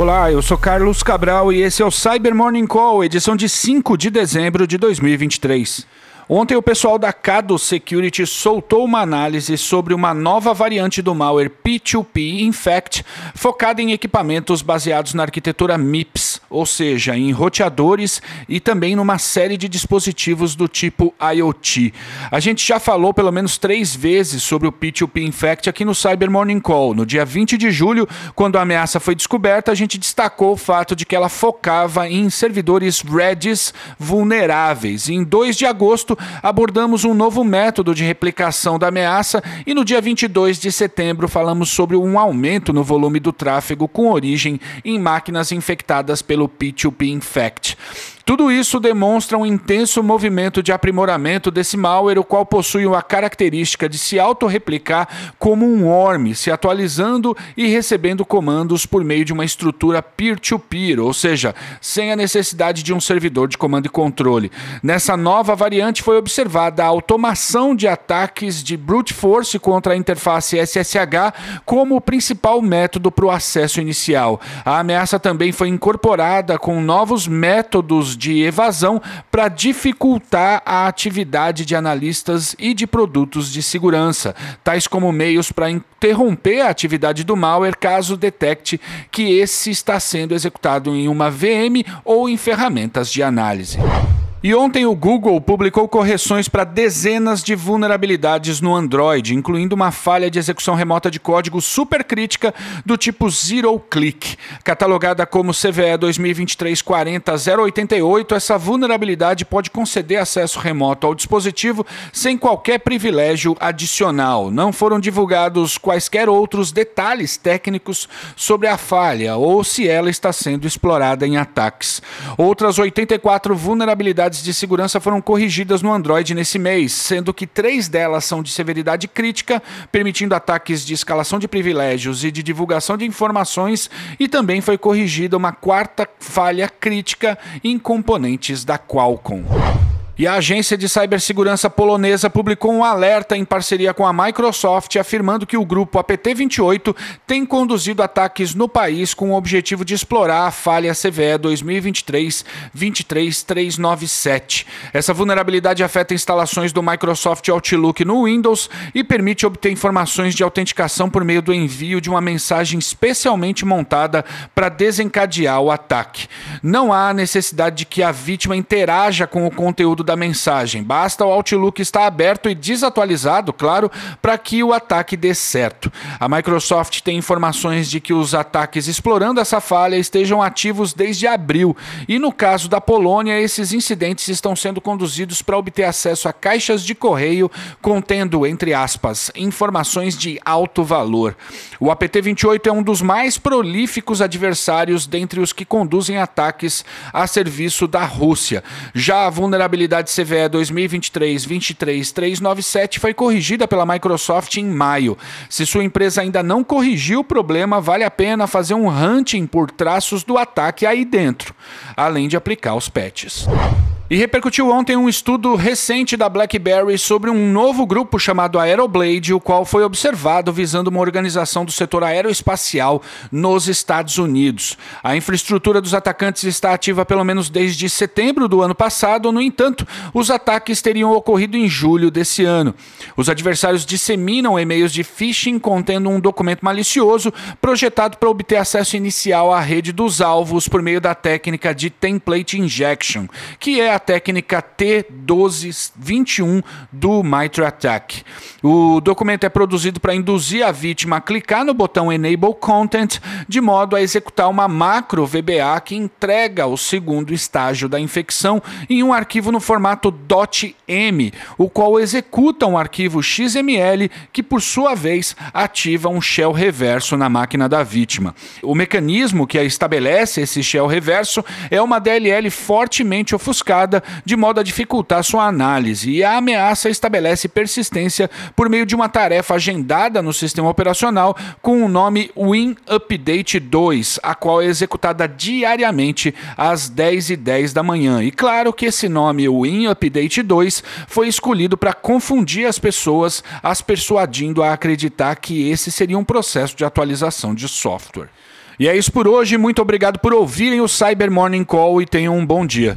Olá, eu sou Carlos Cabral e esse é o Cyber Morning Call, edição de 5 de dezembro de 2023. Ontem o pessoal da Cado Security soltou uma análise sobre uma nova variante do malware P2P Infect, focada em equipamentos baseados na arquitetura MIPS, ou seja, em roteadores e também numa série de dispositivos do tipo IoT. A gente já falou pelo menos três vezes sobre o P2P Infect aqui no Cyber Morning Call. No dia 20 de julho, quando a ameaça foi descoberta, a gente destacou o fato de que ela focava em servidores Redis vulneráveis. Em 2 de agosto, abordamos um novo método de replicação da ameaça e no dia 22 de setembro falamos sobre um aumento no volume do tráfego com origem em máquinas infectadas pelo P2P Infect. Tudo isso demonstra um intenso movimento de aprimoramento desse malware, o qual possui a característica de se autorreplicar como um worm, se atualizando e recebendo comandos por meio de uma estrutura peer-to-peer, -peer, ou seja, sem a necessidade de um servidor de comando e controle. Nessa nova variante foi observada a automação de ataques de brute force contra a interface SSH como o principal método para o acesso inicial. A ameaça também foi incorporada com novos métodos de evasão para dificultar a atividade de analistas e de produtos de segurança, tais como meios para interromper a atividade do malware caso detecte que esse está sendo executado em uma VM ou em ferramentas de análise. E ontem o Google publicou correções para dezenas de vulnerabilidades no Android, incluindo uma falha de execução remota de código supercrítica do tipo Zero Click. Catalogada como CVE 2023-40-088, essa vulnerabilidade pode conceder acesso remoto ao dispositivo sem qualquer privilégio adicional. Não foram divulgados quaisquer outros detalhes técnicos sobre a falha ou se ela está sendo explorada em ataques. Outras 84 vulnerabilidades vulnerabilidades de segurança foram corrigidas no Android nesse mês, sendo que três delas são de severidade crítica, permitindo ataques de escalação de privilégios e de divulgação de informações, e também foi corrigida uma quarta falha crítica em componentes da Qualcomm. E a agência de cibersegurança polonesa publicou um alerta em parceria com a Microsoft afirmando que o grupo APT28 tem conduzido ataques no país com o objetivo de explorar a falha CVE 2023-23397. Essa vulnerabilidade afeta instalações do Microsoft Outlook no Windows e permite obter informações de autenticação por meio do envio de uma mensagem especialmente montada para desencadear o ataque. Não há necessidade de que a vítima interaja com o conteúdo da mensagem. Basta o Outlook estar aberto e desatualizado, claro, para que o ataque dê certo. A Microsoft tem informações de que os ataques explorando essa falha estejam ativos desde abril. E no caso da Polônia, esses incidentes estão sendo conduzidos para obter acesso a caixas de correio contendo, entre aspas, informações de alto valor. O APT-28 é um dos mais prolíficos adversários dentre os que conduzem ataques a serviço da Rússia. Já a vulnerabilidade unidade CVE 2023-23397 foi corrigida pela Microsoft em maio. Se sua empresa ainda não corrigiu o problema, vale a pena fazer um hunting por traços do ataque aí dentro, além de aplicar os patches. E repercutiu ontem um estudo recente da BlackBerry sobre um novo grupo chamado Aeroblade, o qual foi observado visando uma organização do setor aeroespacial nos Estados Unidos. A infraestrutura dos atacantes está ativa pelo menos desde setembro do ano passado, no entanto, os ataques teriam ocorrido em julho desse ano. Os adversários disseminam e-mails de phishing contendo um documento malicioso projetado para obter acesso inicial à rede dos alvos por meio da técnica de template injection, que é a técnica T1221 do Mitre Attack. O documento é produzido para induzir a vítima a clicar no botão Enable Content, de modo a executar uma macro VBA que entrega o segundo estágio da infecção em um arquivo no formato .m, o qual executa um arquivo XML que, por sua vez, ativa um shell reverso na máquina da vítima. O mecanismo que estabelece esse shell reverso é uma DLL fortemente ofuscada de modo a dificultar sua análise, e a ameaça estabelece persistência por meio de uma tarefa agendada no sistema operacional com o nome Win Update 2, a qual é executada diariamente às 10 e 10 da manhã. E claro que esse nome Win Update 2 foi escolhido para confundir as pessoas, as persuadindo a acreditar que esse seria um processo de atualização de software. E é isso por hoje. Muito obrigado por ouvirem o Cyber Morning Call e tenham um bom dia.